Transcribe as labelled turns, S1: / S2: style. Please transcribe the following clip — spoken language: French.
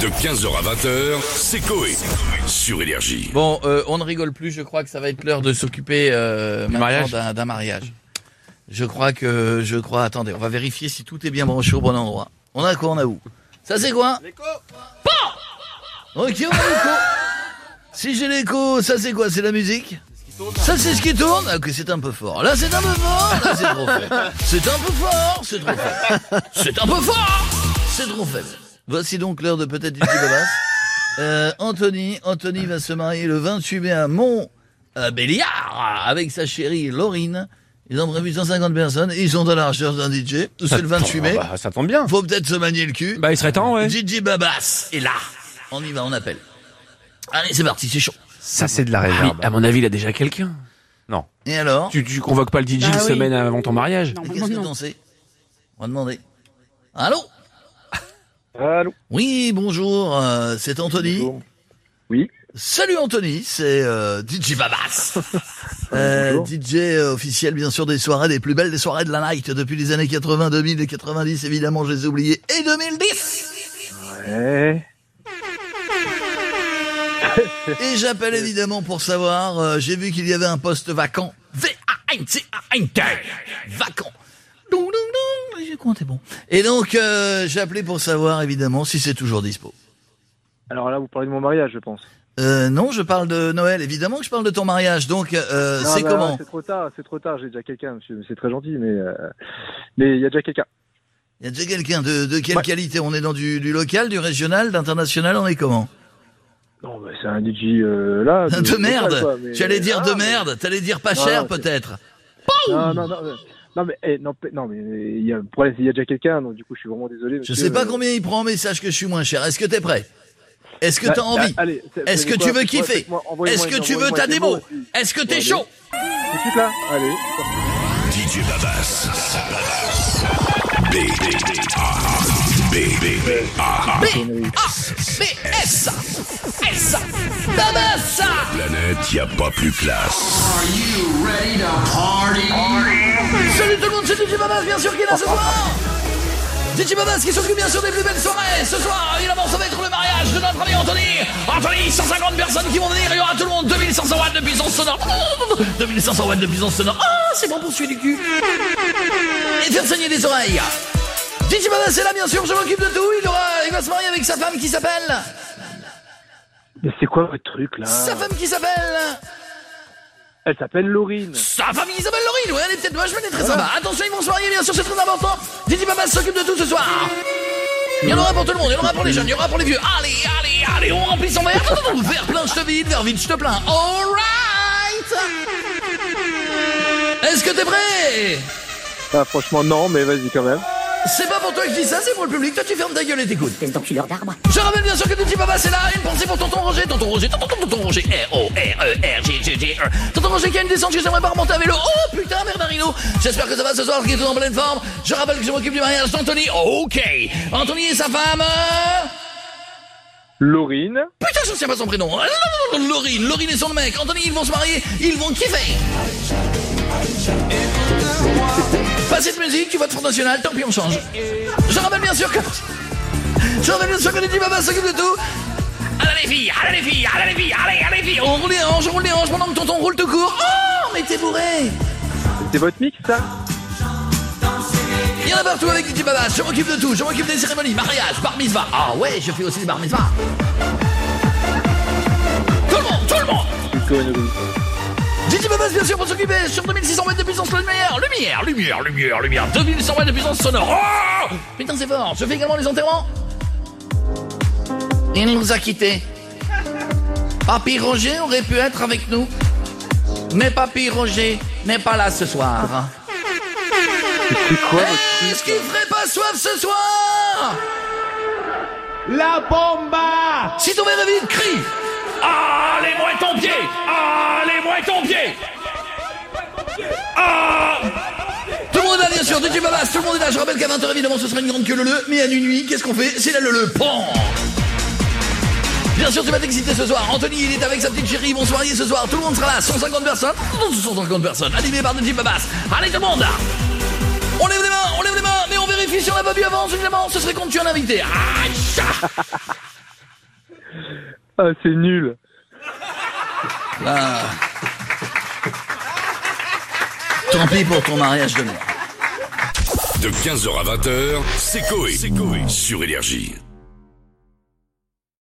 S1: De 15h à 20h, c'est Coé. Sur Énergie.
S2: Bon, euh, on ne rigole plus, je crois que ça va être l'heure de s'occuper euh,
S3: mariage
S2: d'un d'un mariage. Je crois que, je crois, attendez, on va vérifier si tout est bien branché au bon endroit. On a quoi, on a où? Ça c'est quoi? L'écho Ok, on a l'écho. Si j'ai l'écho, ça c'est quoi? C'est la musique? Ça c'est ce qui tourne? Ah, Ok, c'est un peu fort. Là c'est un peu fort, là c'est trop faible. C'est un peu fort, c'est trop faible. C'est un peu fort, c'est trop faible. Voici donc l'heure de peut-être du petit babas. Euh, Anthony, Anthony va se marier le 28 mai à Mont euh, Béliard avec sa chérie Laurine. Ils ont prévu 150 personnes et ils sont à la recherche d'un DJ. C'est le 28 mai.
S3: Bah, ça tombe bien.
S2: Faut peut-être se manier le cul.
S3: Bah, il serait temps, ouais.
S2: DJ Babas est là. On y va, on appelle. Allez, c'est parti, c'est chaud.
S3: Ça, c'est de la
S4: Ah oui,
S3: réverb.
S4: à mon avis, il a déjà quelqu'un.
S3: Non.
S2: Et alors
S4: Tu, tu convoques pas le DJ
S5: Bah
S4: une
S5: oui.
S4: semaine avant ton mariage
S2: Qu'est-ce que
S5: non.
S2: t'en sais? On va demander. Allô?
S6: Allô
S2: Oui, bonjour, euh, c'est Anthony.
S6: Bonjour. Oui.
S2: Salut Anthony, c'est euh, DJ Babas. Euh. DJ euh, officiel bien sûr des soirées, des plus belles des soirées de la night depuis les années 80, 2000 et 90 évidemment, je les ai oubliés. Et 2010
S6: Ouais.
S2: Et j'appelle évidemment pour savoir, j'ai vu qu'il y avait un poste vacant. V-A-N-C-A-N-T. Vacant. Dou, bon. Et donc, euh, j'ai appelé pour savoir évidemment si c'est toujours dispo.
S6: Alors là, vous parlez de mon mariage, je pense.
S2: Euh, non, je parle de Noël. Évidemment que je parle de ton mariage. Donc, euh, c'est
S6: bah,
S2: comment
S6: C'est trop tard, c'est trop tard. J'ai déjà quelqu'un, monsieur. C'est très gentil, mais euh, mais il y a déjà quelqu'un.
S2: Il y a déjà quelqu'un de, de quelle
S6: Ouais.
S2: qualité On est dans du, du local, du régional, d'international On est comment
S6: Non, bah, c'est un DJ là.
S2: De
S6: local,
S2: merde
S6: quoi, mais-
S2: Tu allais dire
S6: Ah,
S2: de
S6: mais-
S2: merde T'allais dire pas
S6: Non,
S2: cher peut-être
S6: Non, non, non. Euh, Non mais eh, non, mais il y a problème, y déjà quelqu'un, donc du coup je suis vraiment désolé.
S2: Je sais pas
S6: euh,
S2: combien il prend en message que je suis moins cher. Est-ce que t'es prêt? Est-ce que
S6: bah,
S2: t'as envie?
S6: bah, c'est-
S2: Est-ce que
S6: quoi,
S2: tu veux kiffer? Est-ce que tu veux ta démo. Est-ce que t'es chaud?
S6: Tout de suite là, allez.
S1: DJ Babas. B. A. B. B. A.
S2: B A B S S Babas
S1: Planète, y a pas plus classe.
S2: Salut tout le monde, c'est DJ Babas bien sûr qui est là ce soir. DJ Babas qui s'occupe bien sûr des plus belles soirées. Ce soir, évidemment, ça va être le mariage de notre ami Anthony. Anthony, 150 personnes qui vont venir, il y aura tout le monde. 2500 watts de puissance sonore. 2500 watts de puissance sonore. Ah, c'est bon pour suer du cul. Et faire saigner des oreilles. DJ Babas est là bien sûr, je m'occupe de tout. Il, aura, il va se marier avec sa femme qui s'appelle
S6: Mais c'est quoi votre truc là
S2: Sa femme qui s'appelle
S6: Elle s'appelle Laurine.
S2: Sa famille Isabelle Laurine, ouais, elle est peut-être elle est très sympa. Attention, ils vont se marier, bien sûr, c'est très important. Didi Babas s'occupe de tout ce soir. Il y en aura pour tout le monde, il y en aura pour les jeunes, il y en aura pour les vieux. Allez, allez, allez, on remplit son verre. Verre plein, je te vide, verre vide, je te plains. Alright Est-ce que t'es prêt?
S6: Ah, franchement non, mais vas-y quand même.
S2: C'est pas pour toi que je dis ça, c'est pour le public. Toi, tu fermes ta gueule et t'écoutes.
S5: Espèce d'enculeur d'arbre.
S2: Je rappelle bien sûr que Didi Babas est là. Une pensée pour tonton Roger. Tonton Roger, tonton, tonton, tonton Roger. R-O-R-E-R-G-G-G-E. Tonton Roger qui a une descente que j'aimerais pas remonter à vélo. Oh putain, Bernardino. J'espère que ça va ce soir, qu'il est tout en pleine forme. Je rappelle que je m'occupe du mariage d'Anthony. Ok. Anthony et sa femme. euh,
S6: Laurine.
S2: Putain, je ne sais pas son prénom. Laurine. Laurine et son mec. Anthony, ils vont se marier. Ils vont kiffer. Pas cette musique, tu votes Front National, tant pis, on change. Je rappelle bien sûr que. Je rappelle bien sûr que Lady Baba s'occupe de tout. Allez les filles, allez les filles, allez les filles, allez, allez les filles. On roule les hanches, on roule les hanches pendant que tonton roule tout court. Oh, mais t'es bourré.
S6: C'est votre mix ça
S2: Il y en a partout avec Lady Baba. Je m'occupe de tout. Je m'occupe des cérémonies, mariage, bar mitzvah. Ah ouais, je fais aussi des bar mitzvah. Tout le monde, tout le monde. Didi Babas, bien sûr, pour s'occuper sur 2600 mètres de puissance lumière. Lumière, lumière, lumière, lumière. 2100 mètres de puissance sonore. Oh Putain, c'est fort. Je fais également les enterrements. Il nous a quittés. Papy Roger aurait pu être avec nous. Mais Papy Roger n'est pas là ce soir. Est-ce qu'il ferait pas soif ce soir?
S3: La bomba
S2: Si ton verre est vide, crie Allez-moi ton pied Allez-moi ton pied Ah Tout le monde est là, bien sûr, DJ Babas, tout le monde est là. Je rappelle qu'à 20h, évidemment, ce sera une grande queue leu mais à minuit, qu'est-ce qu'on fait? C'est la leu Pan Bien sûr, tu vas t'exciter ce soir. Anthony, il est avec sa petite chérie, ils vont se ce soir. Tout le monde sera là, 150 personnes. 150 personnes, animé par DJ Babas. Allez, tout le monde On lève les mains, on lève les mains, mais on vérifie si on n'a pas bu avant, évidemment. Ce serait quand tu es un invité. Ah,
S6: Ah, c'est nul.
S2: Là. Tant pis pour ton mariage de merde.
S1: De 15h à 20h, c'est Coé. Sur Énergie.